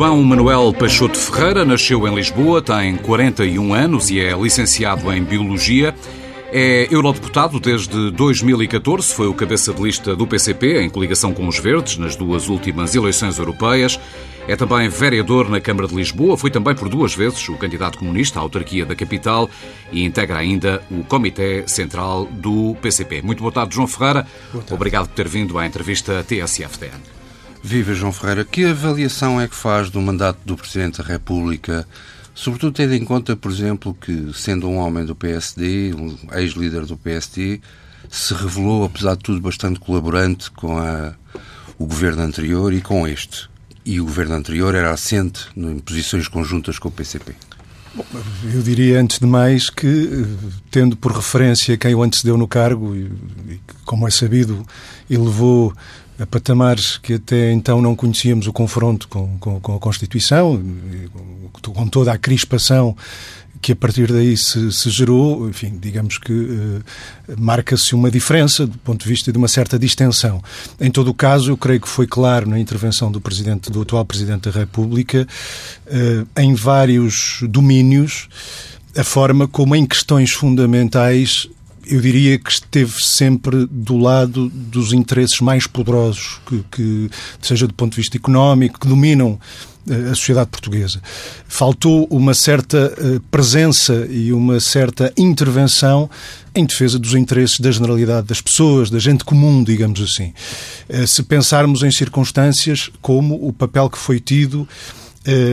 João Manuel Peixoto Ferreira nasceu em Lisboa, tem 41 anos e é licenciado em Biologia. É eurodeputado desde 2014, foi o cabeça de lista do PCP, em coligação com os Verdes, nas duas últimas eleições europeias. É também vereador na Câmara de Lisboa, foi também por duas vezes o candidato comunista à autarquia da capital e integra ainda o Comitê Central do PCP. Muito boa tarde, João Ferreira. Obrigado por ter vindo à entrevista TSF-TN. Viva João Ferreira, que avaliação é que faz do mandato do Presidente da República, sobretudo tendo em conta, por exemplo, que sendo um homem do PSD, um ex-líder do PSD, se revelou, apesar de tudo, bastante colaborante com a, o governo anterior e com este. E o governo anterior era assente em posições conjuntas com o PCP. Bom, eu diria, antes de mais, que, tendo por referência quem o antecedeu no cargo, e, como é sabido, elevou a patamares que até então não conhecíamos o confronto com, com, com a Constituição, com toda a crispação que a partir daí se, se gerou, enfim, digamos que uh, marca-se uma diferença do ponto de vista de uma certa distensão. Em todo o caso, eu creio que foi claro na intervenção do presidente, do atual presidente da República, uh, em vários domínios, a forma como em questões fundamentais eu diria que esteve sempre do lado dos interesses mais poderosos, que, que seja do ponto de vista económico, que dominam eh, a sociedade portuguesa. Faltou uma certa eh, presença e uma certa intervenção em defesa dos interesses da generalidade das pessoas, da gente comum, digamos assim. Eh, se pensarmos em circunstâncias como o papel que foi tido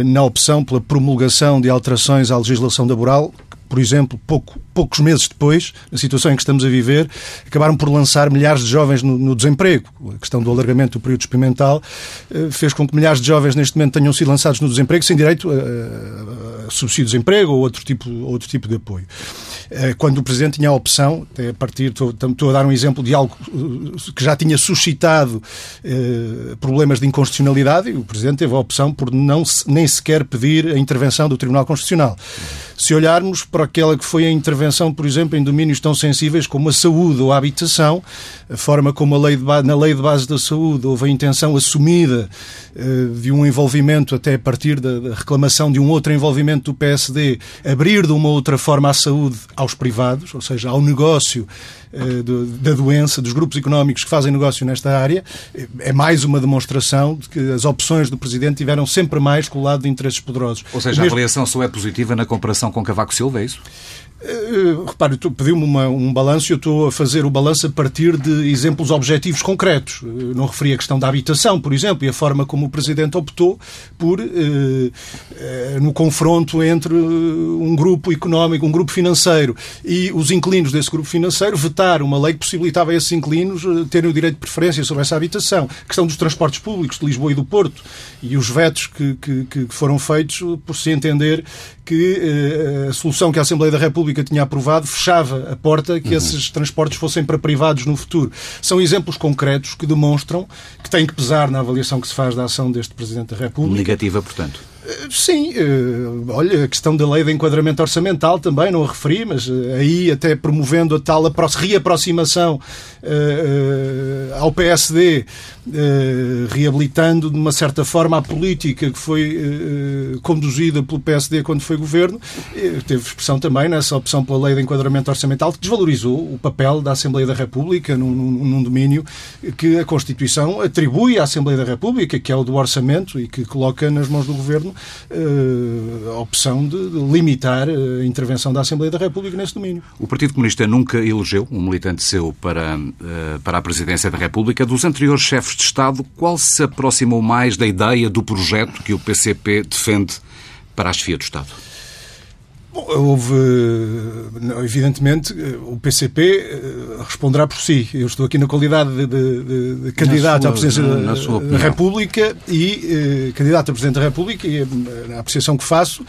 na opção pela promulgação de alterações à legislação laboral por exemplo, pouco, poucos meses depois, na situação em que estamos a viver, acabaram por lançar milhares de jovens no, no desemprego. A questão do alargamento do período experimental eh, fez com que milhares de jovens neste momento tenham sido lançados no desemprego sem direito a, a, a subsídio de desemprego ou outro tipo, outro tipo de apoio. Eh, quando o Presidente tinha a opção, até a partir, estou, estou a dar um exemplo de algo eh, que já tinha suscitado eh, problemas de inconstitucionalidade, e o Presidente teve a opção por não nem sequer pedir a intervenção do Tribunal Constitucional. Se olharmos para aquela que foi a intervenção, por exemplo, em domínios tão sensíveis como a saúde ou a habitação, a forma como a lei de base, na lei de base da saúde houve a intenção assumida de um envolvimento até a partir da reclamação de um outro envolvimento do PSD, abrir de uma outra forma a saúde aos privados, ou seja, ao negócio eh, da doença, dos grupos económicos que fazem negócio nesta área, é mais uma demonstração de que as opções do Presidente tiveram sempre mais com o lado de interesses poderosos. Ou seja, a avaliação só é positiva na comparação com Cavaco Silva, é isso? Uh, repare, pediu-me um balanço e eu estou a fazer o balanço a partir de exemplos objetivos concretos. Uh, não referi a questão da habitação, por exemplo, e a forma como o Presidente optou por, no confronto entre um grupo económico, um grupo financeiro e os inquilinos desse grupo financeiro, vetar uma lei que possibilitava a esses inquilinos terem o direito de preferência sobre essa habitação. A questão dos transportes públicos de Lisboa e do Porto e os vetos que, que, que foram feitos por se entender que a solução que a Assembleia da República República tinha aprovado fechava a porta que uhum. esses transportes fossem para privados no futuro. São exemplos concretos que demonstram que tem que pesar na avaliação que se faz da ação deste Presidente da República. Negativa, portanto. Eh, sim, eh, olha, a questão da lei de enquadramento orçamental também não a referi, mas eh, aí até promovendo a tal reaproximação ao PSD, reabilitando de uma certa forma a política que foi conduzida pelo PSD quando foi governo, teve expressão também nessa opção pela lei de enquadramento orçamental que desvalorizou o papel da Assembleia da República num, num domínio que a Constituição atribui à Assembleia da República, que é o do orçamento e que coloca nas mãos do governo a opção de, de, limitar a intervenção da Assembleia da República nesse domínio. O Partido Comunista nunca elegeu um militante seu para, uh, para a presidência da República. Dos anteriores chefes de Estado, qual se aproximou mais da ideia do projeto que o PCP defende para a chefia do Estado? Houve, evidentemente, o PCP eh, responderá por si. Eu estou aqui na qualidade de, de, de candidato sua, à presidência da República e eh, candidato à presidente da República e a, a apreciação que faço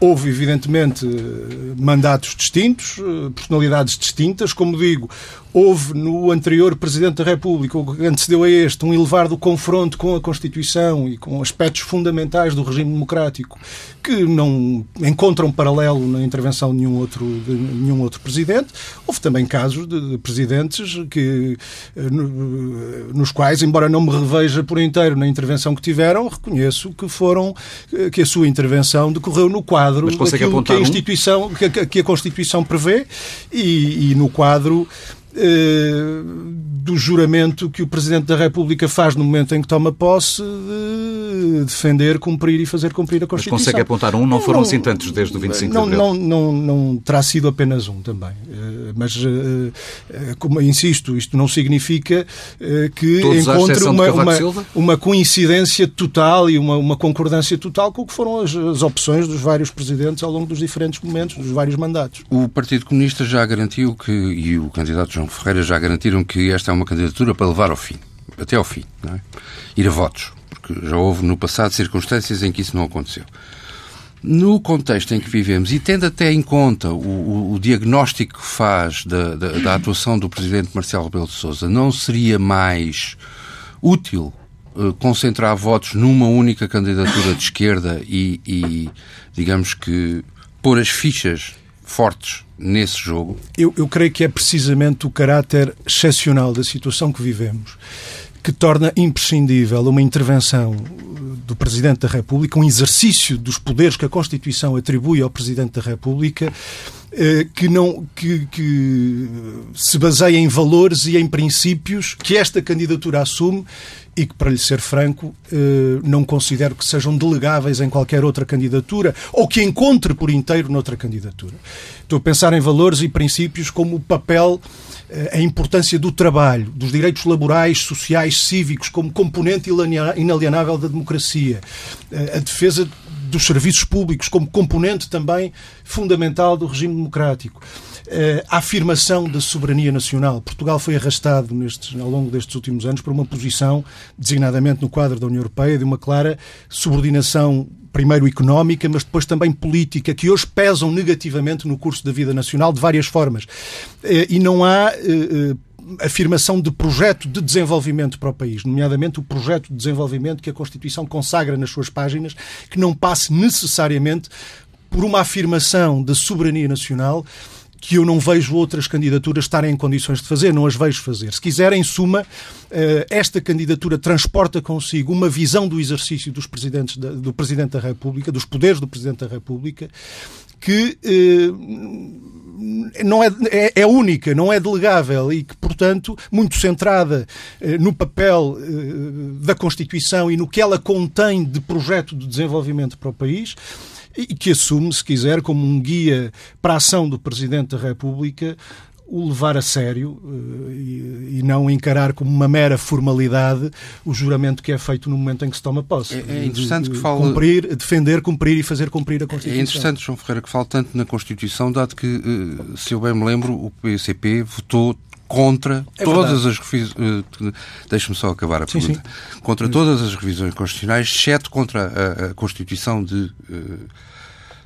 Houve, evidentemente, mandatos distintos, personalidades distintas. Como digo, houve no anterior Presidente da República, o que antecedeu a este, um elevar do confronto com a Constituição e com aspectos fundamentais do regime democrático que não encontram paralelo na intervenção de nenhum outro, de nenhum outro Presidente. Houve também casos de presidentes que, eh, nos quais, embora não me reveja por inteiro na intervenção que tiveram, reconheço que foram eh, que a sua intervenção decorreu no quadro daquilo que a, instituição, um? que, a, que a Constituição prevê e, e no quadro eh, do juramento que o Presidente da República faz no momento em que toma posse de defender, cumprir e fazer cumprir a Constituição. Mas consegue apontar um? Não foram não, assim tantos desde o 25 não, de abril? Não, não, não terá sido apenas um também. Eh, mas, eh, como insisto, isto não significa que Todos encontre uma, uma, uma, coincidência total e uma, uma concordância total com o que foram as, as opções dos vários presidentes ao longo dos diferentes momentos, dos vários mandatos. O Partido Comunista já garantiu que, e o candidato João Ferreira já garantiram que esta é uma candidatura para levar ao fim, até ao fim, não é? ir a votos, porque já houve no passado circunstâncias em que isso não aconteceu. No contexto em que vivemos, e tendo até em conta o, o, diagnóstico que faz da, da, da, atuação do Presidente Marcelo Rebelo de Sousa, não seria mais útil uh, concentrar votos numa única candidatura de esquerda e, e digamos que, pôr as fichas fortes nesse jogo? Eu, eu creio que é precisamente o caráter excepcional da situação que vivemos que torna imprescindível uma intervenção do Presidente da República, um exercício dos poderes que a Constituição atribui ao Presidente da República, eh, que, não, que, que se baseia em valores e em princípios que esta candidatura assume e que, para lhe ser franco, eh, não considero que sejam delegáveis em qualquer outra candidatura ou que encontre por inteiro noutra candidatura. Estou a pensar em valores e princípios como o papel, eh, a importância do trabalho, dos direitos laborais, sociais, cívicos, como componente inalienável da democracia, eh, a defesa dos serviços públicos como componente também fundamental do regime democrático a afirmação da soberania nacional. Portugal foi arrastado nestes, ao longo destes últimos anos por uma posição, designadamente no quadro da União Europeia, de uma clara subordinação primeiro económica, mas depois também política, que hoje pesam negativamente no curso da vida nacional de várias formas. Eh, e não há eh, eh, afirmação de projeto de desenvolvimento para o país, nomeadamente o projeto de desenvolvimento que a Constituição consagra nas suas páginas, que não passe necessariamente por uma afirmação da soberania nacional que eu não vejo outras candidaturas estarem em condições de fazer, não as vejo fazer. Se quiserem, em suma, eh, esta candidatura transporta consigo uma visão do exercício dos presidentes da, do Presidente da República, dos poderes do Presidente da República, que eh, não é, é, é, única, não é delegável e que, portanto, muito centrada eh, no papel da Constituição e no que ela contém de projeto de desenvolvimento para o país, e que assume, se quiser, como um guia para a ação do Presidente da República o levar a sério eh, e, não encarar como uma mera formalidade o juramento que é feito no momento em que se toma posse. É, é interessante de, que fale... Cumprir, defender, cumprir e fazer cumprir a Constituição. É interessante, João Ferreira, que fale tanto na Constituição, dado que, eh, se eu bem me lembro, o PCP votou contra é todas as revisões. Uh, Deixe-me só acabar a sim, pergunta. Sim. Contra todas as revisões constitucionais, exceto contra a, a Constituição de uh,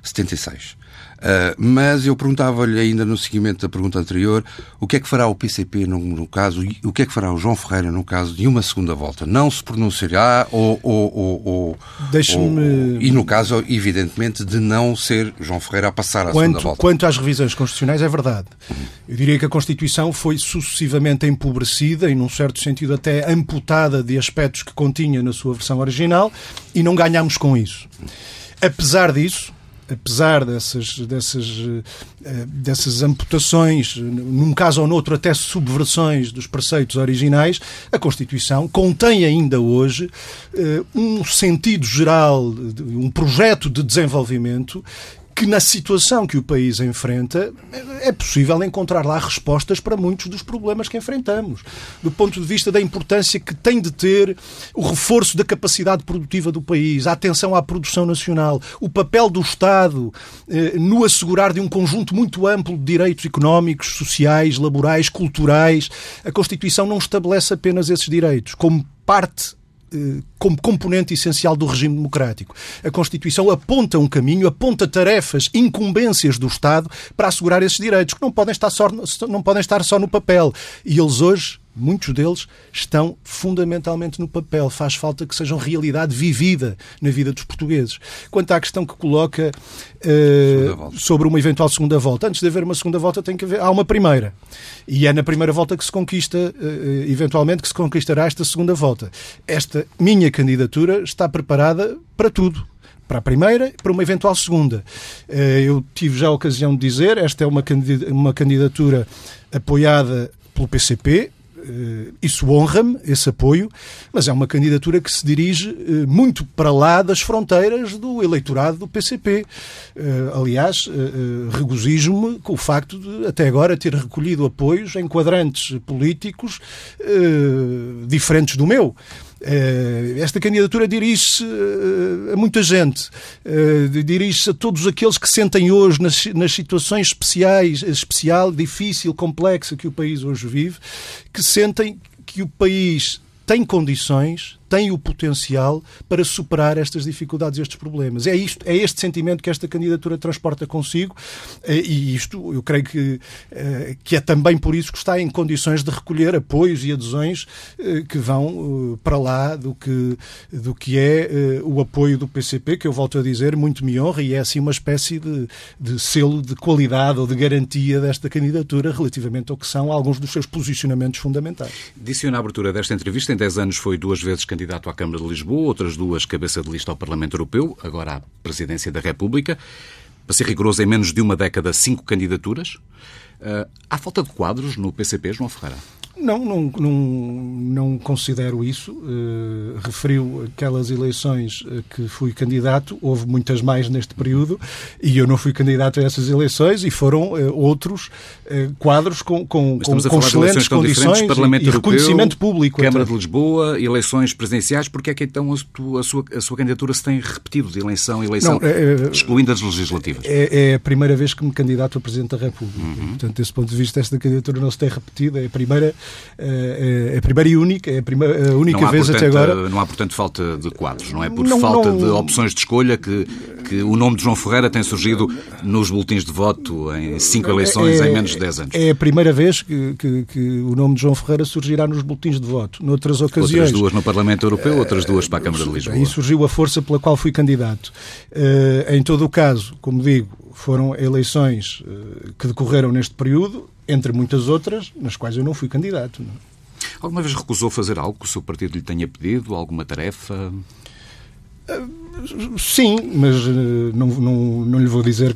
76. Uh, mas eu perguntava-lhe ainda no seguimento da pergunta anterior o que é que fará o PCP no, no, caso e o que é que fará o João Ferreira no caso de uma segunda volta? Não se pronunciará ou. ou, ou, ou, ou e no caso, evidentemente, de não ser João Ferreira a passar à quanto, segunda volta. Quanto às revisões constitucionais, é verdade. Eu diria que a Constituição foi sucessivamente empobrecida e, num certo sentido, até amputada de aspectos que continha na sua versão original e não ganhámos com isso. Apesar disso, apesar dessas, dessas, eh, dessas amputações, num caso ou noutro até subversões dos preceitos originais, a Constituição contém ainda hoje eh, um sentido geral, um projeto de desenvolvimento que na situação que o país enfrenta é possível encontrar lá respostas para muitos dos problemas que enfrentamos. Do ponto de vista da importância que tem de ter o reforço da capacidade produtiva do país, a atenção à produção nacional, o papel do Estado eh, no assegurar de um conjunto muito amplo de direitos económicos, sociais, laborais, culturais. A Constituição não estabelece apenas esses direitos como parte como componente essencial do regime democrático. A Constituição aponta um caminho, aponta tarefas, incumbências do Estado para assegurar esses direitos, que não podem estar só, não podem estar só no papel. E eles hoje muitos deles estão fundamentalmente no papel. Faz falta que sejam realidade vivida na vida dos portugueses. Quanto à questão que coloca uh, sobre uma eventual segunda volta, antes de haver uma segunda volta tem que haver há uma primeira e é na primeira volta que se conquista uh, eventualmente que se conquistará esta segunda volta. Esta minha candidatura está preparada para tudo para a primeira e para uma eventual segunda. Eu tive já a ocasião de dizer, esta é uma candidatura apoiada pelo PCP, isso honra-me, esse apoio, mas é uma candidatura que se dirige eh, muito para lá das fronteiras do eleitorado do PCP. Eh, aliás, regozijo-me com o facto de, até agora, ter recolhido apoios em quadrantes políticos diferentes do meu. Eh, esta candidatura dirige-se eh, a muita gente, eh, dirige-se a todos aqueles que sentem hoje nas, nas situações especiais, especial, difícil, complexa que o país hoje vive, que sentem que o país tem condições tem o potencial para superar estas dificuldades, estes problemas. É, isto, é este sentimento que esta candidatura transporta consigo eh, e isto eu creio que, eh, que é também por isso que está em condições de recolher apoios e adesões eh, que vão para lá do que, do que é o apoio do PCP, que eu volto a dizer, muito me honra e é assim uma espécie de, de selo de qualidade ou de garantia desta candidatura relativamente ao que são alguns dos seus posicionamentos fundamentais. Disse na abertura desta entrevista, em 10 anos foi duas vezes candidato à Câmara de Lisboa, outras duas cabeça de lista ao Parlamento Europeu, agora à Presidência da República. Para ser rigoroso, em menos de uma década, cinco candidaturas. Uh, há falta de quadros no PCP, João Ferreira? Não, não, não, não considero isso. Uh, referiu aquelas eleições uh, que fui candidato, houve muitas mais neste período, e eu não fui candidato a essas eleições, e foram uh, outros quadros com, com, com, com excelentes condições Parlamento e, Europeu, reconhecimento público. Câmara até. de Lisboa, eleições presidenciais, porque é que então a, a, sua, a sua candidatura se tem repetido de eleição a eleição, não, é, é, excluindo as legislativas? É, é, a primeira vez que me candidato a Presidente da República. Uhum. Portanto, desse ponto de vista, esta candidatura não se tem repetido, é a primeira é, é a primeira e única, é a, primeira, a única há, vez portanto, até agora. Não há, portanto, falta de quadros, não é por não, falta não... de opções de escolha que, que o nome de João Ferreira tem surgido nos boletins de voto em cinco eleições é, em menos de 10 anos. É a primeira vez que, que, que, o nome de João Ferreira surgirá nos boletins de voto. Noutras ocasiões. Outras duas no Parlamento Europeu, outras duas para a Câmara de Lisboa. Aí surgiu a força pela qual fui candidato. Uh, em todo o caso, como digo, foram eleições uh, que decorreram neste período, entre muitas outras, nas quais eu não fui candidato. Não? Alguma vez recusou fazer algo que o seu partido lhe tenha pedido? Alguma tarefa? Sim, mas eh, não, não, não lhe vou dizer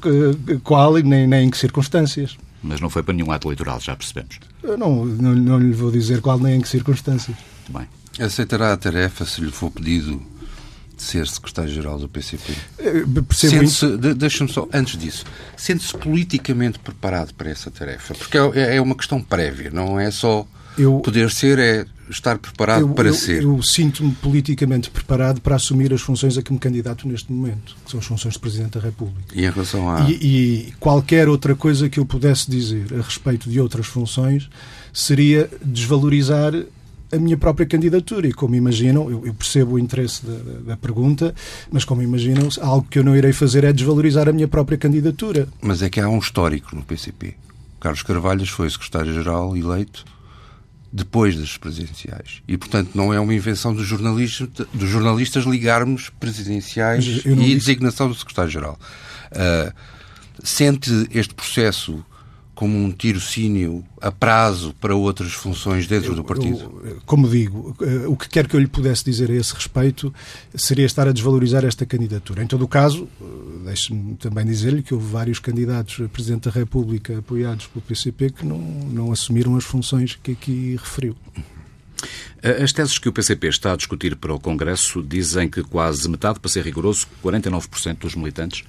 qual e nem, nem em que circunstâncias. Mas não foi para nenhum ato eleitoral, já percebemos. Não, não, não lhe vou dizer qual nem em que circunstâncias. Muito bem. Aceitará a tarefa se lhe for pedido de ser secretário-geral do PCP? Eh, de, Deixa-me só, antes disso, sente-se politicamente preparado para essa tarefa? Porque é, é uma questão prévia, não é só eu, Poder ser é estar preparado eu, para eu, ser. Eu sinto-me politicamente preparado para assumir as funções a que me candidato neste momento, que são as funções de Presidente da República. E em relação a. E, e qualquer outra coisa que eu pudesse dizer a respeito de outras funções seria desvalorizar a minha própria candidatura. E como imaginam, eu, eu percebo o interesse da, da, da, pergunta, mas como imaginam, algo que eu não irei fazer é desvalorizar a minha própria candidatura. Mas é que há um histórico no PCP. Carlos Carvalhos foi secretário-geral eleito depois das presidenciais. E, portanto, não é uma invenção dos jornalistas, dos jornalistas ligarmos presidenciais e disse... designação do secretário-geral. Uh, sente este processo como um tirocínio a prazo para outras funções dentro eu, do partido? Eu, como digo, o que quer que eu lhe pudesse dizer a esse respeito seria estar a desvalorizar esta candidatura. Em todo o caso, deixe-me também dizer-lhe que houve vários candidatos a Presidente da República apoiados pelo PCP que não, não assumiram as funções que aqui referiu. As teses que o PCP está a discutir para o Congresso dizem que quase metade, para ser rigoroso, 49% dos militantes,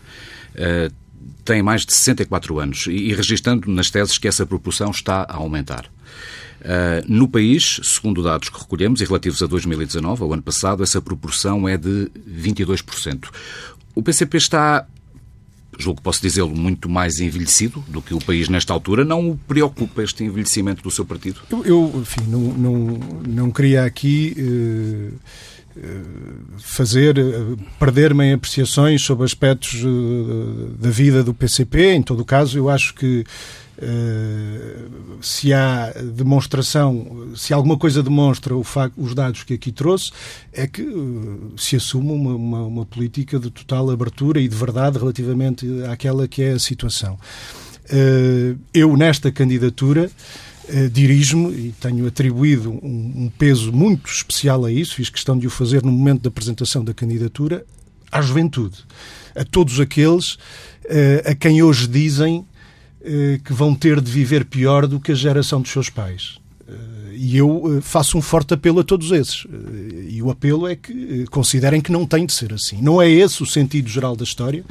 têm mais de 64 anos e, e registando nas teses que essa proporção está a aumentar. Uh, no país, segundo dados que recolhemos e relativos a 2019, ao ano passado, essa proporção é de 22%. O PCP está, julgo que posso dizê-lo, muito mais envelhecido do que o país nesta altura. Não o preocupa este envelhecimento do seu partido? Eu, eu enfim, não, não, não queria aqui. Uh fazer, perder-me em apreciações sobre aspectos da vida do PCP. Em todo o caso, eu acho que se há demonstração, se alguma coisa demonstra os dados que aqui trouxe, é que se assume uma, uma, uma política de total abertura e de verdade relativamente àquela que é a situação. eu, nesta candidatura, eh, dirijo-me e tenho atribuído um, um, peso muito especial a isso, fiz questão de o fazer no momento da apresentação da candidatura, à juventude, a todos aqueles uh, a quem hoje dizem uh, que vão ter de viver pior do que a geração dos seus pais. E eu faço um forte apelo a todos esses. E o apelo é que considerem que não tem de ser assim. Não é esse o sentido geral da história.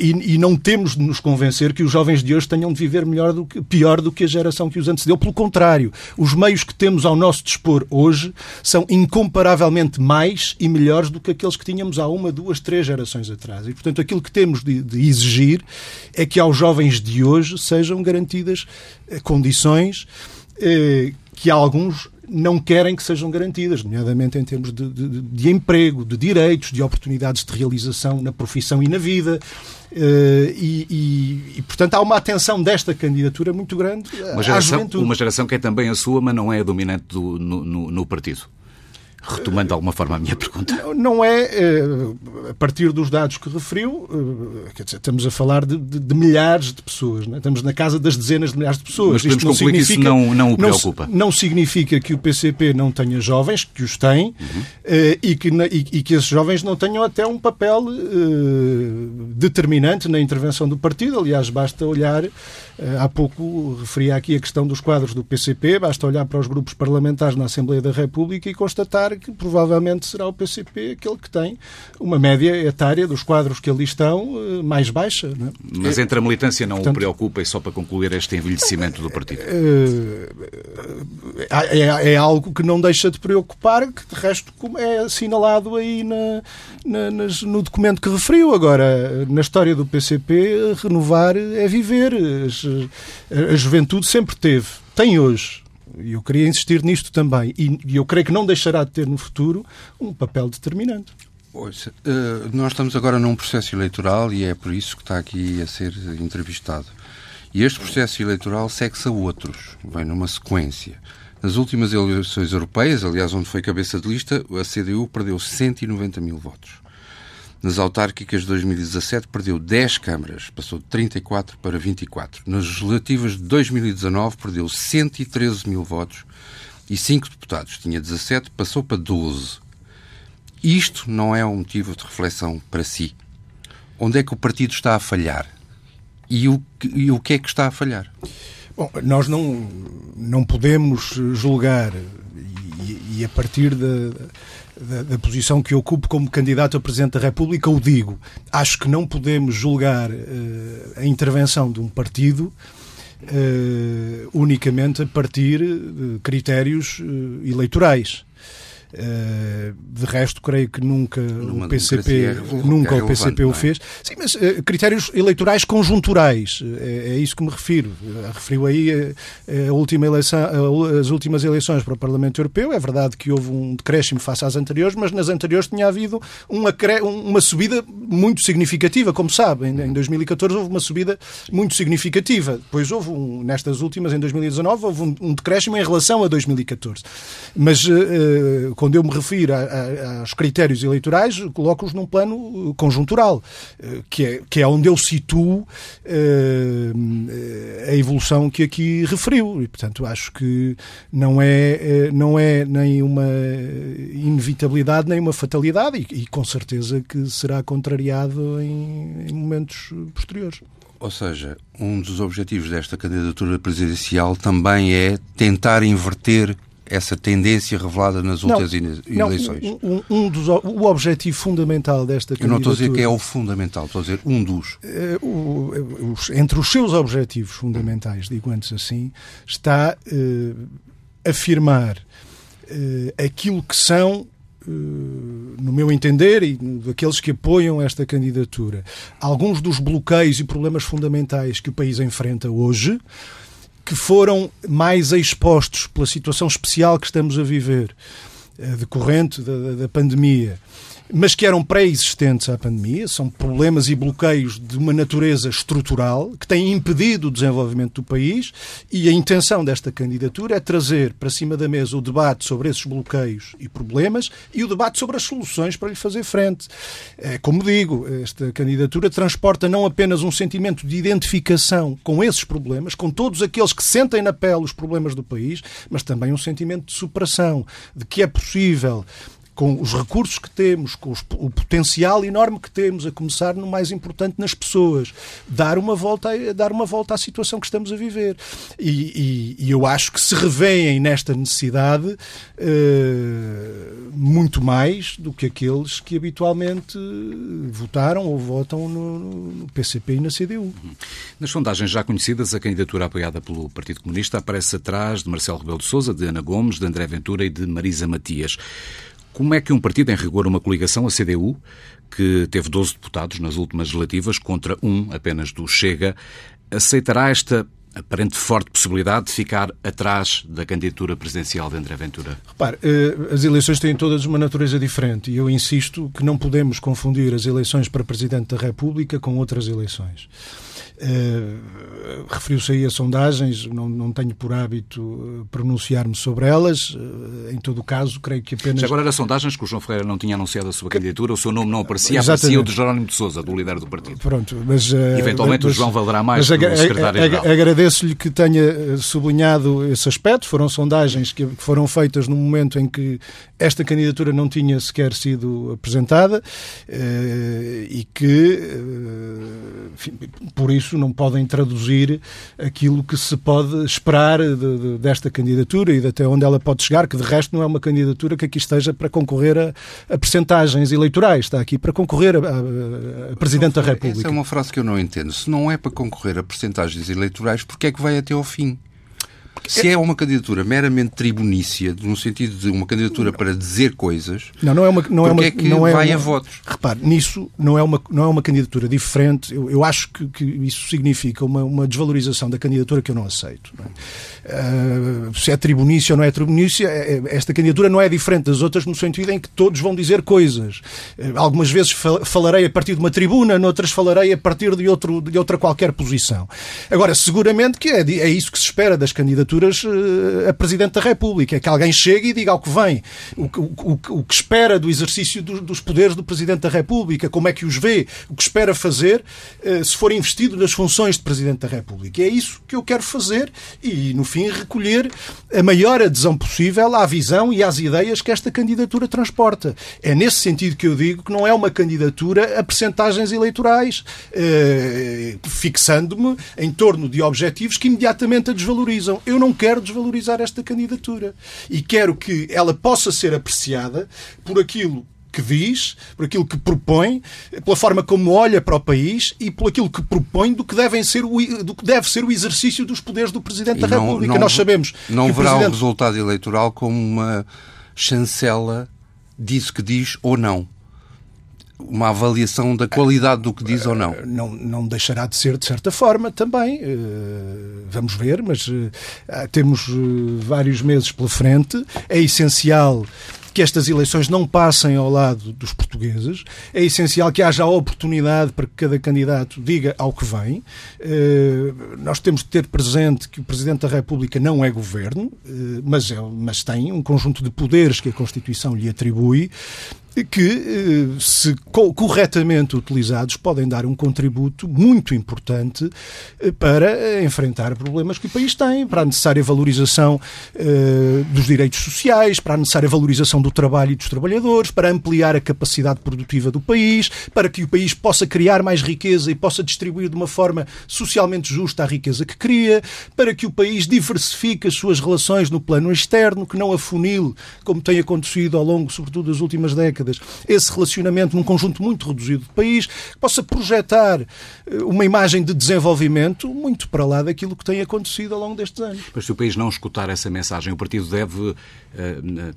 E, e, não temos de nos convencer que os jovens de hoje tenham de viver melhor do que, pior do que a geração que os antecedeu. Pelo contrário, os meios que temos ao nosso dispor hoje são incomparavelmente mais e melhores do que aqueles que tínhamos há uma, duas, três gerações atrás. E, portanto, aquilo que temos de, de exigir é que aos jovens de hoje sejam garantidas eh, condições eh, que alguns não querem que sejam garantidas, nomeadamente em termos de, de, de, emprego, de direitos, de oportunidades de realização na profissão e na vida. Uh, e, e, e, portanto, há uma atenção desta candidatura muito grande uma geração, Uma geração que é também a sua, mas não é a dominante do, no, no, no partido. Retomando de alguma forma a minha pergunta. Não é, eh, a partir dos dados que referiu, eh, quer dizer, estamos a falar de, de, de milhares de pessoas, é? estamos na casa das dezenas de milhares de pessoas. Mas Isto não significa, isso não, não o preocupa. Não, não, significa que o PCP não tenha jovens, que os tem, uhum. e, que, e, e, que esses jovens não tenham até um papel determinante na intervenção do partido. Aliás, basta olhar há pouco referia aqui a questão dos quadros do PCP, basta olhar para os grupos parlamentares na Assembleia da República e constatar que provavelmente será o PCP aquele que tem uma média etária dos quadros que ali estão eh, mais baixa. É? Mas entre a militância não Portanto, o preocupa e só para concluir este envelhecimento do partido? É, é, é, algo que não deixa de preocupar, que de resto é assinalado aí na, na, nas, no documento que referiu. Agora, na história do PCP, renovar é viver. A juventude sempre teve, tem hoje, eu queria insistir nisto também, e eu creio que não deixará de ter no futuro um papel determinante. Ouça, eh, nós estamos agora num processo eleitoral e é por isso que está aqui a ser entrevistado. E este processo eleitoral segue-se a outros, vem numa sequência. Nas últimas eleições europeias, aliás, onde foi cabeça de lista, a CDU perdeu 190 mil votos. Nas autárquicas de 2017 perdeu 10 câmaras, passou de 34 para 24. Nas legislativas de 2019 perdeu 113 mil votos e 5 deputados. Tinha 17, passou para 12. Isto não é um motivo de reflexão para si. Onde é que o partido está a falhar? E o, e o que é que está a falhar? Bom, nós não, não podemos julgar, e, e a partir da, da, da, posição que ocupo como candidato a Presidente da República, o digo. Acho que não podemos julgar uh, a intervenção de um partido uh, unicamente a partir de critérios uh, eleitorais. Uh, de resto, creio que nunca Numa o PCP, é nunca é o PCP o é? fez. Sim, mas uh, critérios eleitorais conjunturais, é, é, isso que me refiro. Uh, referiu aí a, última eleição, as últimas eleições para o Parlamento Europeu. É verdade que houve um decréscimo face às anteriores, mas nas anteriores tinha havido uma, uma subida muito significativa, como sabe. Em, em 2014 houve uma subida muito significativa. Depois houve, um, nestas últimas, em 2019, houve um, um decréscimo em relação a 2014. Mas quando eu me refiro a, a, aos critérios eleitorais, coloco-os num plano uh, conjuntural, uh, que é, que é onde eu situo uh, a evolução que aqui referiu. E, portanto, acho que não é, não é nem uma inevitabilidade nem uma fatalidade e, e com certeza que será contrariado em, em momentos posteriores. Ou seja, um dos objetivos desta candidatura presidencial também é tentar inverter essa tendência revelada nas últimas não, eleições? Não, um, um, dos, o objetivo fundamental desta candidatura... Eu não estou a dizer que é o fundamental, estou a dizer um dos. Uh, o, os, entre os seus objetivos fundamentais, digo antes assim, está uh, afirmar uh, aquilo que são no meu entender, e daqueles que apoiam esta candidatura, alguns dos bloqueios e problemas fundamentais que o país enfrenta hoje, que foram mais expostos pela situação especial que estamos a viver decorrente da, da pandemia mas que eram pré-existentes à pandemia, são problemas e bloqueios de uma natureza estrutural que têm impedido o desenvolvimento do país e a intenção desta candidatura é trazer para cima da mesa o debate sobre esses bloqueios e problemas e o debate sobre as soluções para lhe fazer frente. É, como digo, esta candidatura transporta não apenas um sentimento de identificação com esses problemas, com todos aqueles que sentem na pele os problemas do país, mas também um sentimento de superação, de que é possível com os recursos que temos, com os, o potencial enorme que temos, a começar no mais importante nas pessoas, dar uma volta, a, dar uma volta à situação que estamos a viver. E, e, e eu acho que se revêem nesta necessidade uh, muito mais do que aqueles que habitualmente votaram ou votam no, no PCP e na CDU. Nas sondagens já conhecidas, a candidatura apoiada pelo Partido Comunista aparece atrás de Marcelo Rebelo de Sousa, de Ana Gomes, de André Ventura e de Marisa Matias. Como é que um partido, em rigor uma coligação, a CDU, que teve 12 deputados nas últimas legislativas, contra um apenas do Chega, aceitará esta aparente forte possibilidade de ficar atrás da candidatura presidencial de André Ventura? Repare, eh, as eleições têm todas uma natureza diferente e eu insisto que não podemos confundir as eleições para Presidente da República com outras eleições. Uh, Referiu-se aí a sondagens, não, não tenho por hábito eh, pronunciar-me sobre elas. Uh, em todo o caso, creio que apenas. Já agora era sondagens que o João Ferreira não tinha anunciado a sua candidatura, o seu nome não aparecia, Exatamente. aparecia o de Jerónimo de Souza, do líder do partido. Pronto, mas. Uh, Eventualmente mas, o João valerá mais mas, que o secretário-geral. Agradeço-lhe que tenha sublinhado esse aspecto. Foram sondagens que foram feitas no momento em que esta candidatura não tinha sequer sido apresentada e que, enfim, por isso, isso não podem traduzir aquilo que se pode esperar de, de, desta candidatura e de até onde ela pode chegar, que de resto não é uma candidatura que aqui esteja para concorrer a, a percentagens eleitorais, está aqui para concorrer a, a, a Presidente da República. Essa é uma frase que eu não entendo. Se não é para concorrer a percentagens eleitorais, porque é que vai até ao fim? Se é uma candidatura meramente tribunícia, no sentido de uma candidatura para dizer coisas, não, não é uma, não é uma, é que não é vai uma, a votos? Repare, nisso não é uma, não é uma candidatura diferente. Eu, eu acho que, que, isso significa uma, uma desvalorização da candidatura que eu não aceito. Não é? uh, se é tribunícia ou não é tribunícia, é, é, esta candidatura não é diferente das outras no sentido em que todos vão dizer coisas. Uh, algumas vezes falarei a partir de uma tribuna, noutras falarei a partir de, outro, de outra qualquer posição. Agora, seguramente que é, é isso que se espera das candidaturas eh, a Presidente da República, que alguém chegue e diga ao que vem, o, o, o que espera do exercício do, dos poderes do Presidente da República, como é que os vê, o que espera fazer eh, se for investido nas funções de Presidente da República. É isso que eu quero fazer e, no fim, recolher a maior adesão possível à visão e às ideias que esta candidatura transporta. É nesse sentido que eu digo que não é uma candidatura a percentagens eleitorais, eh, fixando-me em torno de objetivos que imediatamente a desvalorizam. Eu não quero desvalorizar esta candidatura e quero que ela possa ser apreciada por aquilo que diz, por aquilo que propõe, pela forma como olha para o país e por aquilo que propõe do que, devem ser o, do que deve ser o exercício dos poderes do Presidente da não, República. Não, Nós sabemos. Não verá o, Presidente... o resultado eleitoral como uma chancela disso que diz ou não uma avaliação da qualidade do que diz ou não? Eh, não, não deixará de ser, de certa forma, também. Eh, vamos ver, mas eh, temos vários meses pela frente. É essencial que estas eleições não passem ao lado dos portugueses. É essencial que haja a oportunidade para que cada candidato diga ao que vem. Nós temos de ter presente que o Presidente da República não é governo, mas, é, mas tem um conjunto de poderes que a Constituição lhe atribui que, eh, se corretamente utilizados, podem dar um contributo muito importante eh, para enfrentar problemas que o país tem, para a necessária valorização eh, dos direitos sociais, para a necessária valorização do trabalho e dos trabalhadores, para ampliar a capacidade produtiva do país, para que o país possa criar mais riqueza e possa distribuir de uma forma socialmente justa a riqueza que cria, para que o país diversifique as suas relações no plano externo, que não afunile, como tem acontecido ao longo, sobretudo, das últimas décadas décadas, esse relacionamento num conjunto muito reduzido de país, que possa projetar eh, uma imagem de desenvolvimento muito para lá daquilo que tem acontecido ao longo destes anos. Mas se o país não escutar essa mensagem, o partido deve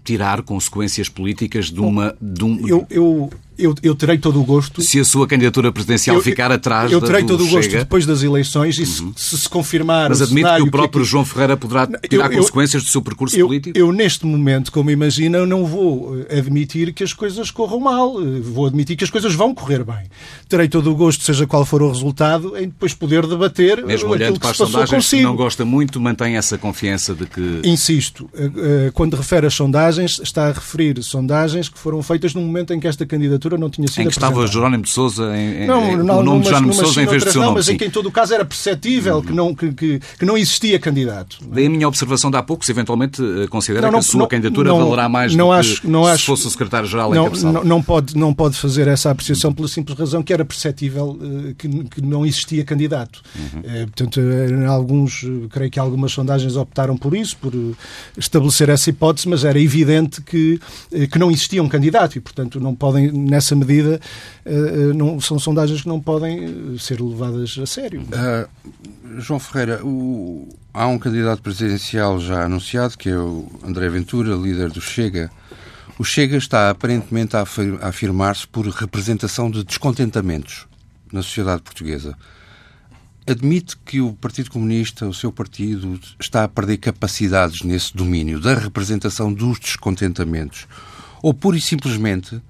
tirar consequências políticas de uma. De um... eu, eu eu, eu terei todo o gosto. Se a sua candidatura presidencial eu, ficar atrás Eu terei todo o gosto depois das eleições e se, uhum. se, se confirmar. Mas admite que o próprio que... João Ferreira poderá tirar eu, consequências do seu percurso político? Eu, neste momento, como imagina, não vou eh, admitir que as coisas corram mal. Eh, vou admitir que as coisas vão correr bem. Terei todo o gosto, seja qual for o resultado, em depois poder debater Mesmo olhando para as sondagens, que não gosta muito, mantém essa confiança de que. Insisto, eh, quando refere às sondagens, está a referir sondagens que foram feitas num momento em que esta candidatura não tinha sido Em que estava Jerónimo de Sousa, em, não, não, o nome de Jerónimo de Sousa em vez do seu não, nome. Mas em que em todo o caso era perceptível que, não, que, que, que, não existia candidato. Daí a minha observação de há pouco, se eventualmente eh, considera que a sua candidatura valerá mais não do acho, que não se acho, fosse o secretário-geral não, não, não, pode, não pode fazer essa apreciação pela simples razão que era perceptível uh, que, que, não existia candidato. Uhum. Uh, portanto, alguns, creio que algumas sondagens optaram por isso, por estabelecer essa hipótese, mas era evidente que, que não existia um candidato e, portanto, não podem, nessa medida, não, são sondagens que não podem ser levadas a sério. João Ferreira, o, há um candidato presidencial já anunciado, que é o André Ventura, líder do Chega. O Chega está aparentemente a afirmar-se por representação de descontentamentos na sociedade portuguesa. Admite que o Partido Comunista, o seu partido, está a perder capacidades nesse domínio da representação dos descontentamentos? Ou pura e simplesmente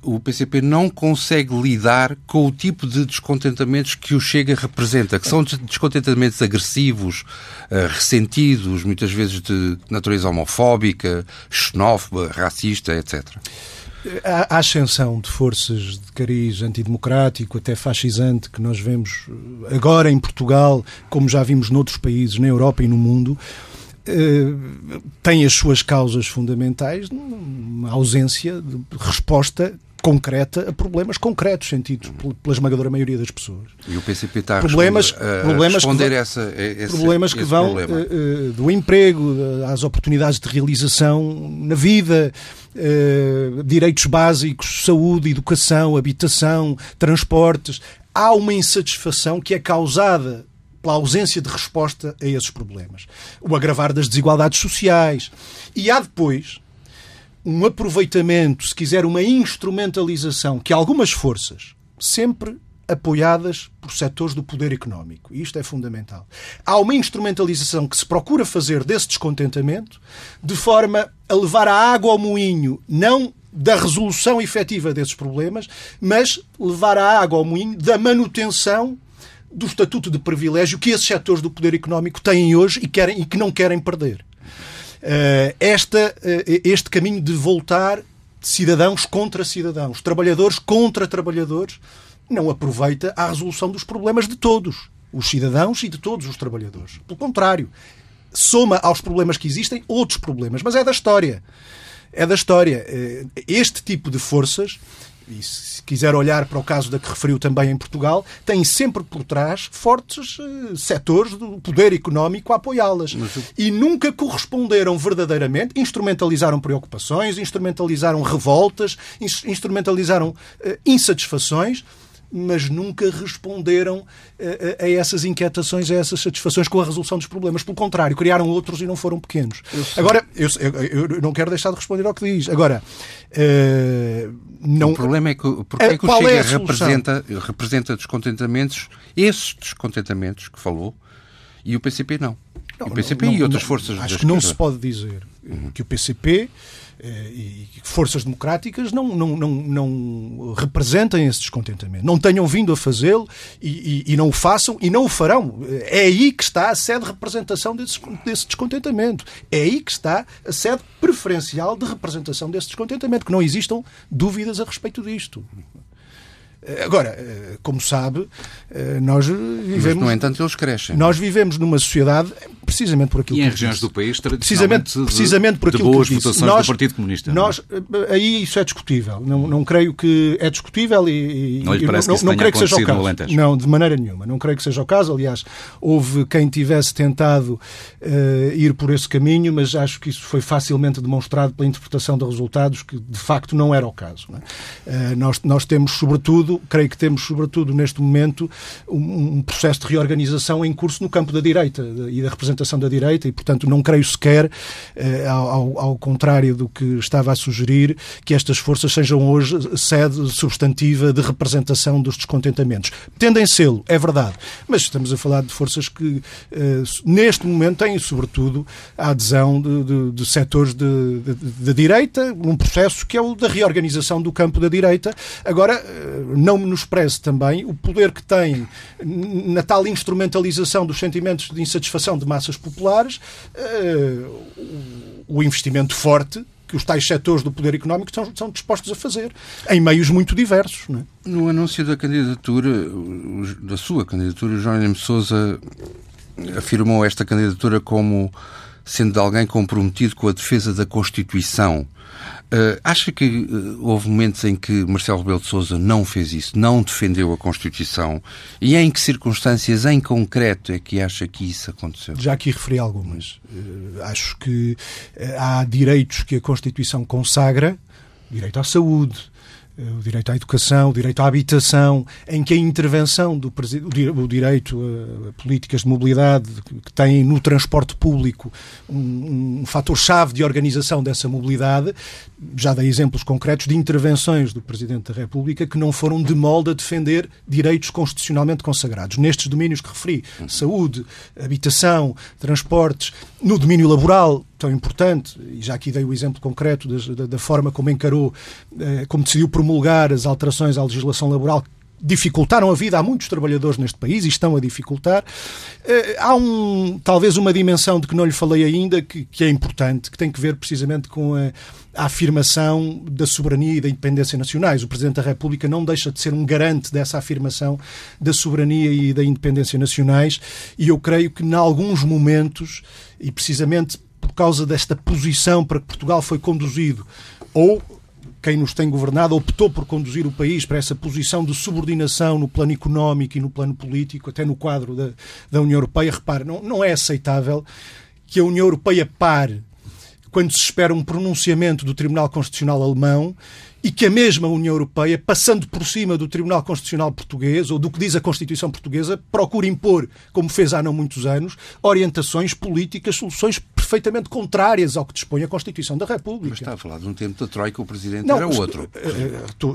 o PCP não consegue lidar com o tipo de descontentamentos que o Chega representa, que são descontentamentos agressivos, uh, ressentidos, muitas vezes de natureza homofóbica, xenófoba, racista, etc. A ascensão de forças de cariz antidemocrático, até fascisante, que nós vemos agora em Portugal, como já vimos noutros países, na Europa e no mundo, eh, tem as suas causas fundamentais numa ausência de resposta concreta a problemas concretos sentidos pela esmagadora maioria das pessoas. E o PCP está a problemas, a problemas responder que, essa, esse, problemas que vão uh, do emprego, às oportunidades de realização na vida, uh, direitos básicos, saúde, educação, habitação, transportes. Há uma insatisfação que é causada pela ausência de resposta a esses problemas. O agravar das desigualdades sociais. E há depois um aproveitamento, se quiser, uma instrumentalização que algumas forças, sempre apoiadas por setores do poder económico. E isto é fundamental. Há uma instrumentalização que se procura fazer desse descontentamento de forma a levar a água ao moinho, não da resolução efetiva desses problemas, mas levar a água ao moinho da manutenção do estatuto de privilégio que esses setores do poder económico têm hoje e, querem, e que não querem perder. Eh, esta, eh, este caminho de voltar cidadãos contra cidadãos, trabalhadores contra trabalhadores, não aproveita a resolução dos problemas de todos, os cidadãos e de todos os trabalhadores. Pelo contrário, soma aos problemas que existem outros problemas, mas é da história. É da história. Eh, este tipo de forças e se quiser olhar para o caso da que referiu também em Portugal, tem sempre por trás fortes uh, setores do poder económico a apoiá-las. E nunca corresponderam verdadeiramente, instrumentalizaram preocupações, instrumentalizaram revoltas, instrumentalizaram uh, insatisfações mas nunca responderam a, a, essas inquietações, a essas satisfações com a resolução dos problemas. Pelo contrário, criaram outros e não foram pequenos. Eu Agora, eu, eu, não quero deixar de responder ao que diz. Agora, uh, não... O problema é que, porque é que o Chega é representa, representa descontentamentos, esses descontentamentos que falou, e o PCP não. não o PCP não, e outras forças Acho que não se pode dizer uhum. que o PCP eh, e forças democráticas não, não, não, não representem esse descontentamento. Não tenham vindo a fazê-lo e, e, e, não o façam e não o farão. É aí que está a sede de representação desse, desse descontentamento. É aí que está a sede preferencial de representação desse descontentamento. Que não existam dúvidas a respeito disto. Agora, eh, como sabe, eh, nós vivemos. Mas, no entanto, eles crescem. Nós vivemos numa sociedade precisamente por aquilo e que em regiões do país, precisamente, precisamente por aquilo de boas que votações nós, do Partido Comunista. É? Nós, eh, aí isso é discutível. Não, não creio que é discutível e, não, lhe parece não, que não creio que seja o caso. Não, de maneira nenhuma. Não creio que seja o caso. Aliás, houve quem tivesse tentado uh, ir por esse caminho, mas acho que isso foi facilmente demonstrado pela interpretação de resultados que de facto não era o caso. É? Uh, nós, nós temos, sobretudo, creio que temos sobretudo neste momento, um, um, processo de reorganização em curso no campo da direita e da representação representação da direita e, portanto, não creio sequer, eh, ao, ao contrário do que estava a sugerir, que estas forças sejam hoje sede substantiva de representação dos descontentamentos. Tendem sê-lo, é verdade, mas estamos a falar de forças que, eh, neste momento, têm, sobretudo, a adesão de, de, de setores da direita, num processo que é o da reorganização do campo da direita. Agora, eh, não menospreze também o poder que tem na tal instrumentalização dos sentimentos de insatisfação de massas populares, uh, o investimento forte que os tais setores do poder económico são, são dispostos a fazer, em meios muito diversos. É? No anúncio da candidatura, da sua candidatura, Jerónimo Sousa afirmou esta candidatura como sendo de alguém comprometido com a defesa da Constituição. Uh, acha que uh, houve momentos em que Marcelo Rebelo de Sousa não fez isso, não defendeu a Constituição? E em que circunstâncias em concreto é que acha que isso aconteceu? Já aqui referi algumas. Uh, acho que há direitos que a Constituição consagra, direito à saúde, o direito à educação, o direito à habitação, em que a intervenção do o direito a políticas de mobilidade que têm no transporte público um, um fator-chave de organização dessa mobilidade, já dei exemplos concretos de intervenções do Presidente da República que não foram de molde a defender direitos constitucionalmente consagrados. Nestes domínios que referi, saúde, habitação, transportes, no domínio laboral, tão importante, e já aqui dei o exemplo concreto da, da forma como encarou, eh, como decidiu promulgar as alterações à legislação laboral dificultaram a vida a muitos trabalhadores neste país e estão a dificultar. Eh, há um, talvez uma dimensão de que não lhe falei ainda, que, que é importante, que tem que ver precisamente com a, a, afirmação da soberania e da independência nacionais. O Presidente da República não deixa de ser um garante dessa afirmação da soberania e da independência nacionais e eu creio que, em alguns momentos, e precisamente por causa desta posição para que Portugal foi conduzido, ou quem nos tem governado optou por conduzir o país para essa posição de subordinação no plano económico e no plano político, até no quadro da, da União Europeia. Repare, não, não é aceitável que a União Europeia pare quando se espera um pronunciamento do Tribunal Constitucional Alemão e que a mesma União Europeia, passando por cima do Tribunal Constitucional Português ou do que diz a Constituição Portuguesa, procura impor, como fez há não muitos anos, orientações políticas, soluções perfeitamente contrárias ao que dispõe a Constituição da República. Mas está a falar de um tempo da Troika, o Presidente não, era outro.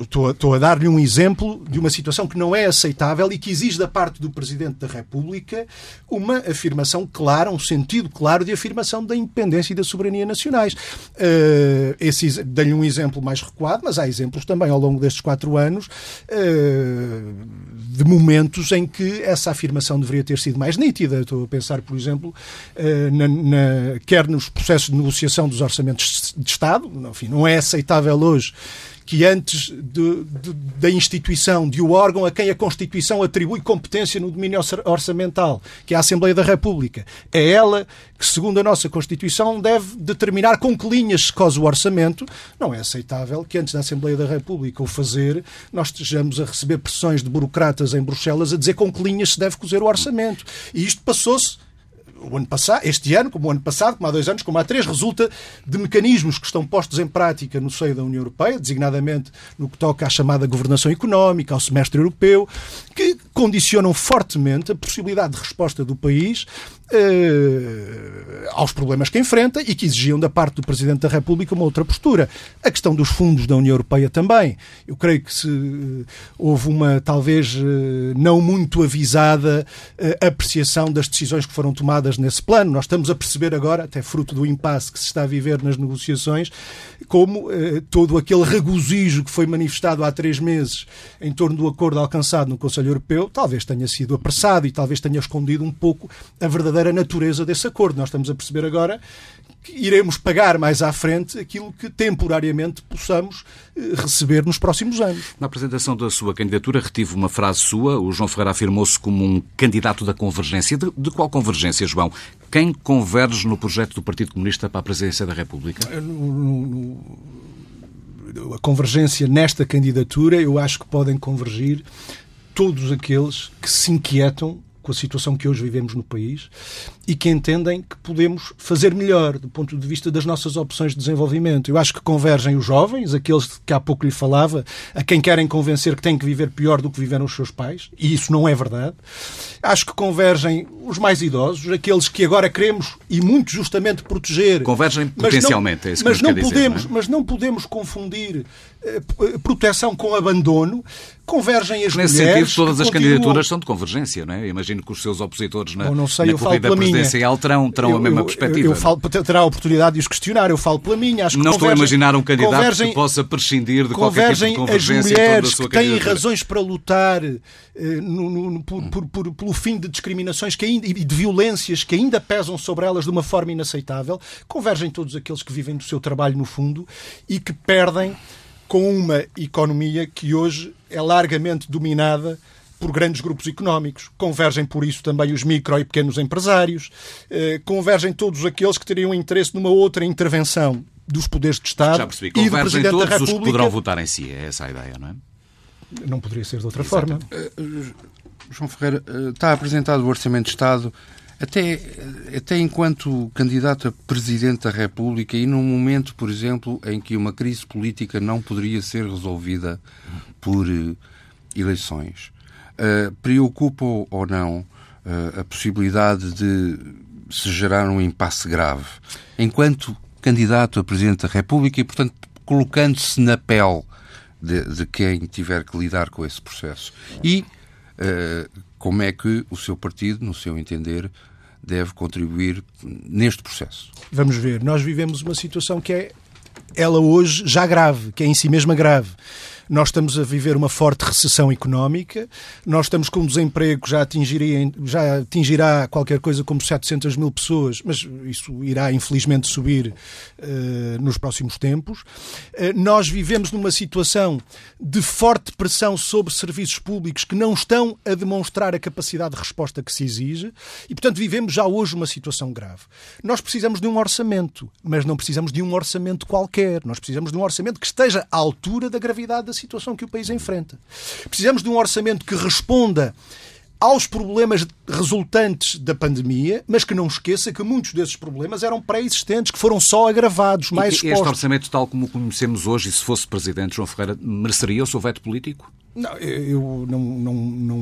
Estou a dar-lhe um exemplo de uma situação que não é aceitável e que exige da parte do Presidente da República uma afirmação clara, um sentido claro de afirmação da independência e da soberania nacionais. Uh, Dei-lhe um exemplo mais recuado, mas há exemplos também ao longo destes quatro anos uh, de momentos em que essa afirmação deveria ter sido mais nítida. Estou a pensar, por exemplo, uh, na, na, quer nos processos de negociação dos orçamentos de Estado, enfim, não é aceitável hoje que antes de, de, da instituição de o órgão a quem a Constituição atribui competência no domínio orçamental, que é a Assembleia da República, é ela que, segundo a nossa Constituição, deve determinar com que linhas se cose o orçamento. Não é aceitável que antes da Assembleia da República o fazer, nós estejamos a receber pressões de burocratas em Bruxelas a dizer com que linhas se deve cozer o orçamento. E isto passou-se o ano passado, este ano, como o ano passado, como há dois anos, como há três, resulta de mecanismos que estão postos em prática no seio da União Europeia, designadamente no que toca à chamada governação económica, ao semestre europeu, que condicionam fortemente a possibilidade de resposta do país uh, aos problemas que enfrenta e que exigiam da parte do Presidente da República uma outra postura. A questão dos fundos da União Europeia também. Eu creio que se uh, houve uma, talvez, uh, não muito avisada apreciação das decisões que foram tomadas nesse plano. Nós estamos a perceber agora, até fruto do impasse que se está a viver nas negociações, como todo aquele regozijo que foi manifestado há três meses em torno do acordo alcançado no Conselho Europeu, talvez tenha sido apressado e talvez tenha escondido um pouco a verdadeira verdadeira natureza desse acordo. Nós estamos a perceber agora que iremos pagar mais à frente aquilo que temporariamente possamos eh, receber nos próximos anos. Na apresentação da sua candidatura, retive uma frase sua. O João Ferreira afirmou-se como um candidato da convergência. De, de, qual convergência, João? Quem converge no projeto do Partido Comunista para a presidência da República? No, no, no, a convergência nesta candidatura, eu acho que podem convergir todos aqueles que se inquietam com a situação que hoje vivemos no país e que entendem que podemos fazer melhor do ponto de vista das nossas opções de desenvolvimento. Eu acho que convergem os jovens, aqueles que há pouco lhe falava, a quem querem convencer que têm que viver pior do que viveram os seus pais, e isso não é verdade. Acho que convergem os mais idosos, aqueles que agora queremos e muito justamente proteger. Convergem potencialmente, mas não, é isso mas não podemos, dizer, não é? mas não podemos confundir proteção com abandono. Convergem as Nesse mulheres. sentido, todas as continuam... candidaturas são de convergência, não é? Imagino que os seus opositores na, Bom, não sei, na eu corrida pela minha. presidencial terão, terão eu, a mesma eu, perspectiva. Eu, eu falo, terá a oportunidade de os questionar. Eu falo pela minha. Acho que não estou a imaginar um candidato que possa prescindir de qualquer tipo de convergência as mulheres que têm razões para lutar eh, no, no, por, por, por, pelo fim de discriminações que ainda, e de violências que ainda pesam sobre elas de uma forma inaceitável. Convergem todos aqueles que vivem do seu trabalho no fundo e que perdem com uma economia que hoje é largamente dominada por grandes grupos económicos. Convergem por isso também os micro e pequenos empresários. Eh, convergem todos aqueles que teriam interesse numa outra intervenção dos poderes de Estado Já percebi. e do Convergem Presidente todos da os que República. poderão votar em si. É essa a ideia, não é? Não poderia ser de outra forma. João Ferreira, eh, está apresentado o Orçamento de Estado até, até enquanto candidato a Presidente da República e num momento, por exemplo, em que uma crise política não poderia ser resolvida por eh, eleições. Uh, preocupa ou não uh, a possibilidade de se gerar um impasse grave enquanto candidato a Presidente da República e, portanto, colocando-se na pele de, de, quem tiver que lidar com esse processo. E uh, como é que o seu partido, no seu entender, deve contribuir neste processo? Vamos ver. Nós vivemos uma situação que é, ela hoje, já grave, que é em si mesma grave. Nós estamos a viver uma forte recessão económica, nós estamos com um desemprego que já, atingiria, já atingirá qualquer coisa como 700 mil pessoas, mas isso irá infelizmente subir uh, nos próximos tempos. Uh, nós vivemos numa situação de forte pressão sobre serviços públicos que não estão a demonstrar a capacidade de resposta que se exige e, portanto, vivemos já hoje uma situação grave. Nós precisamos de um orçamento, mas não precisamos de um orçamento qualquer. Nós precisamos de um orçamento que esteja à altura da gravidade da situação que o país enfrenta. Precisamos de um orçamento que responda aos problemas resultantes da pandemia, mas que não esqueça que muitos desses problemas eram pré-existentes, que foram só agravados, mais e, expostos. Este orçamento, tal como o conhecemos hoje, e se fosse Presidente João Ferreira, mereceria o seu veto político? Não, eu não, não, não,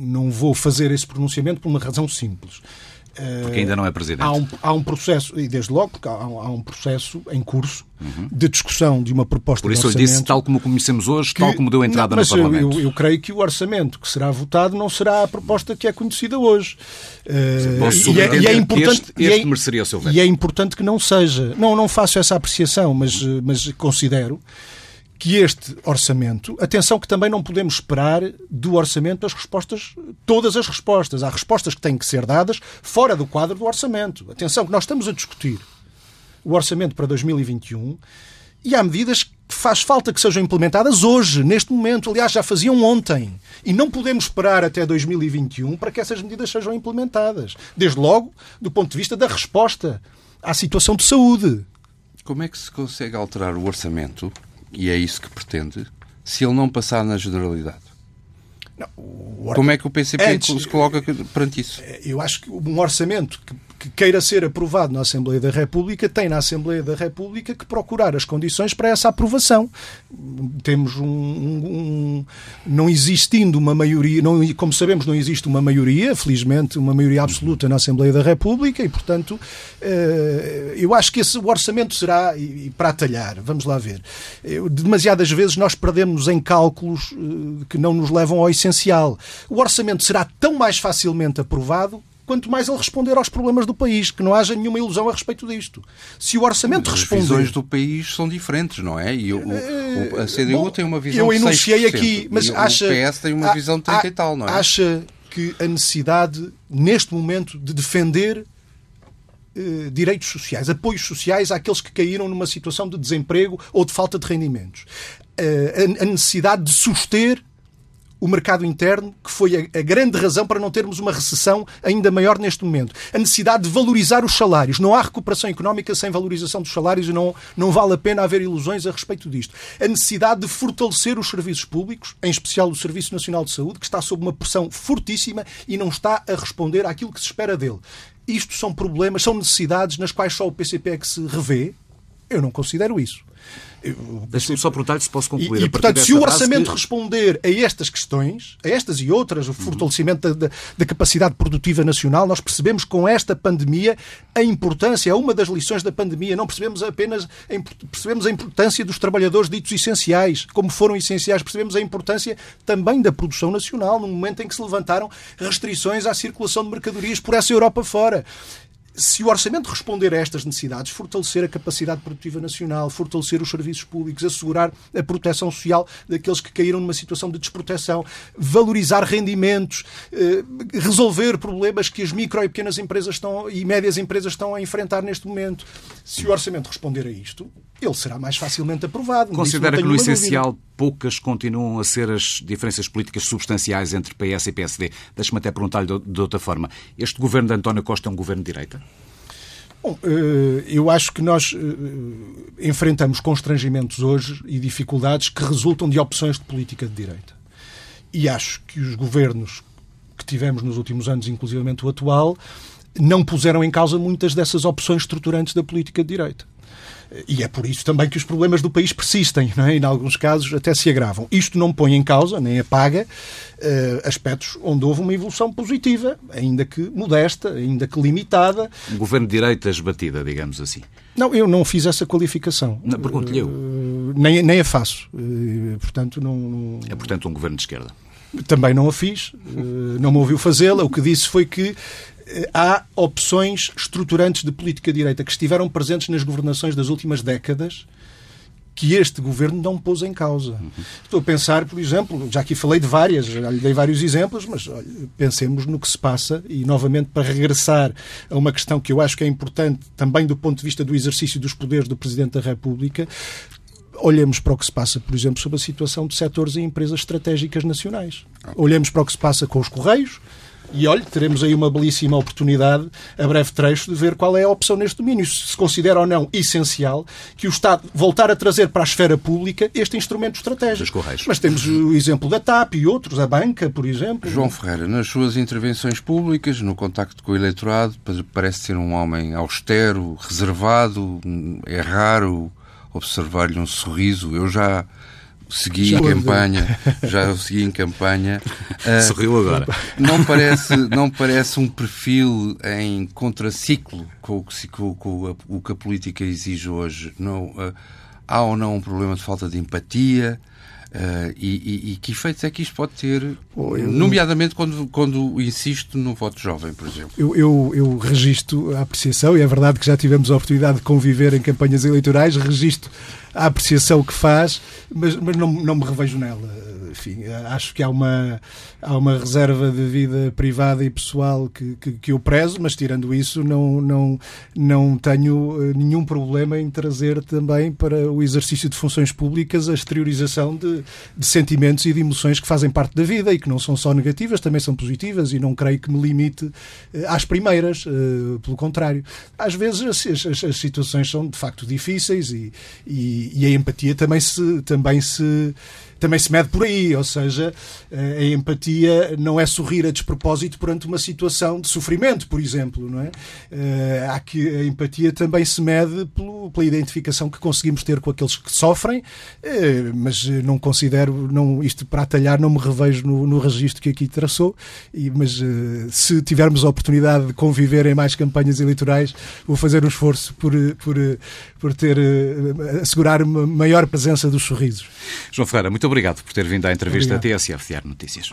não vou fazer esse pronunciamento por uma razão simples. Porque ainda não é Presidente. Há um, há um processo, e desde logo, porque há, há um processo em curso uhum. de discussão de uma proposta Por isso de eu lhe disse, tal como conhecemos hoje, que, tal como deu entrada não, no Parlamento. Eu, eu, creio que o orçamento que será votado não será a proposta que é conhecida hoje. Uh, e, é, e é importante. Este, este é, mereceria o seu veto. E é importante que não seja. Não, não faço essa apreciação, mas, mas considero que este orçamento, atenção que também não podemos esperar do orçamento as respostas, todas as respostas. Há respostas que têm que ser dadas fora do quadro do orçamento. Atenção que nós estamos a discutir o orçamento para 2021 e há medidas que faz falta que sejam implementadas hoje, neste momento. Aliás, já faziam ontem. E não podemos esperar até 2021 para que essas medidas sejam implementadas. Desde logo, do ponto de vista da resposta à situação de saúde. Como é que se consegue alterar o orçamento e é isso que pretende, se ele não passar na generalidade? Não, or... Como é que o PCP Antes, se coloca perante isso? Eu acho que um orçamento que, que, queira ser aprovado na Assembleia da República tem na Assembleia da República que procurar as condições para essa aprovação. Temos um. um, um não existindo uma maioria, não, como sabemos, não existe uma maioria, felizmente, uma maioria absoluta na Assembleia da República e, portanto, eu acho que esse orçamento será, e para atalhar, vamos lá ver, demasiadas vezes nós perdemos em cálculos que não nos levam ao essencial. O orçamento será tão mais facilmente aprovado quanto mais ele responder aos problemas do país, que não haja nenhuma ilusão a respeito disto. Se o orçamento As responder... As visões do país são diferentes, não é? E o, o, a CDU Bom, tem uma visão eu enunciei de 6%, aqui, mas e acha... o PS tem uma visão de 30 e tal, não é? Acha que a necessidade, neste momento, de defender eh, direitos sociais, apoios sociais àqueles que caíram numa situação de desemprego ou de falta de rendimentos. Eh, a, a necessidade de suster o mercado interno, que foi a, a, grande razão para não termos uma recessão ainda maior neste momento. A necessidade de valorizar os salários. Não há recuperação económica sem valorização dos salários e não, não vale a pena haver ilusões a respeito disto. A necessidade de fortalecer os serviços públicos, em especial o Serviço Nacional de Saúde, que está sob uma pressão fortíssima e não está a responder àquilo que se espera dele. Isto são problemas, são necessidades nas quais só o PCP é que se revê. Eu não considero isso. Deixa-me só perguntar se posso concluir. E, e portanto, se o orçamento que... responder a estas questões, a estas e outras, o fortalecimento uhum. da, da, capacidade produtiva nacional, nós percebemos com esta pandemia a importância, é uma das lições da pandemia. Não percebemos apenas percebemos a importância dos trabalhadores ditos essenciais, como foram essenciais, percebemos a importância também da produção nacional, no momento em que se levantaram restrições à circulação de mercadorias por essa Europa fora se o orçamento responder a estas necessidades, fortalecer a capacidade produtiva nacional, fortalecer os serviços públicos, assegurar a proteção social daqueles que caíram numa situação de desproteção, valorizar rendimentos, eh, resolver problemas que as micro e pequenas empresas estão, e médias empresas estão a enfrentar neste momento. Se o orçamento responder a isto, ele será mais facilmente aprovado. Considera que no essencial dúvida. Poucas continuam a ser as diferenças políticas substanciais entre PS e PSD. Deixe-me até perguntar-lhe de outra forma. Este governo de António Costa é um governo de direita? Bom, eh, eu acho que nós eh, enfrentamos constrangimentos hoje e dificuldades que resultam de opções de política de direita. E acho que os governos que tivemos nos últimos anos, inclusivamente o atual, não puseram em causa muitas dessas opções estruturantes da política de direita. E é por isso também que os problemas do país persistem, não é? e, em alguns casos, até se agravam. Isto não põe em causa, nem apaga, uh, aspectos onde houve uma evolução positiva, ainda que modesta, ainda que limitada. Um governo de direita esbatida, digamos assim. Não, eu não fiz essa qualificação. Pergunto-lhe eu. Uh, nem, nem a faço. Uh, portanto, não, não, É, portanto, um governo de esquerda. Também não a fiz, não me ouviu fazê-la. O que disse foi que há opções estruturantes de política direita que estiveram presentes nas governações das últimas décadas que este governo não pôs em causa. Uhum. Estou a pensar, por exemplo, já aqui falei de várias, já lhe dei vários exemplos, mas olha, pensemos no que se passa e, novamente, para regressar a uma questão que eu acho que é importante também do ponto de vista do exercício dos poderes do Presidente da República, olhemos para o que se passa, por exemplo, sobre a situação de setores e empresas estratégicas nacionais. Olhemos para o que se passa com os Correios, e olhe, teremos aí uma belíssima oportunidade, a breve trecho, de ver qual é a opção neste domínio. Se se considera ou não essencial que o Estado voltar a trazer para a esfera pública este instrumento estratégico. Mas temos o exemplo da TAP e outros, a banca, por exemplo. João Ferreira, nas suas intervenções públicas, no contacto com o eleitorado, parece ser um homem austero, reservado, é raro observar-lhe um sorriso. Eu já segui já em campanha, já o segui em campanha. Uh, Sorriu agora. Não parece, não parece um perfil em contraciclo com o que, com, com o que a política exige hoje. Não, uh, há ou não um problema de falta de empatia? Uh, e, e, e, que efeitos é que isto pode ter, oh, eu, nomeadamente quando, quando insisto no voto jovem, por exemplo? Eu, eu, eu registro a apreciação, e é verdade que já tivemos a oportunidade de conviver em campanhas eleitorais, registro a apreciação que faz, mas, mas não, não me revejo nela enfim, acho que há uma, há uma reserva de vida privada e pessoal que, que, que eu prezo, mas tirando isso, não, não, não tenho eh, nenhum problema em trazer também para o exercício de funções públicas a exteriorização de, de sentimentos e de emoções que fazem parte da vida e que não são só negativas, também são positivas e não creio que me limite eh, às primeiras, eh, pelo contrário. Às vezes as, as, as situações são de facto difíceis e, e, e a empatia também se, também se também se mede por aí, ou seja, eh, a empatia não é sorrir a despropósito perante uma situação de sofrimento, por exemplo, não é? Eh, há que a empatia também se mede pela identificação que conseguimos ter com aqueles que sofrem, eh, mas não considero, não, isto para atalhar, não me revejo no, no registro que aqui traçou, mas se tivermos a oportunidade de conviver em mais campanhas eleitorais, vou fazer um esforço por, por, por ter, assegurar uma maior presença dos sorrisos. João Ferreira, muito obrigado por ter vindo à entrevista obrigado. TSF Diário Notícias.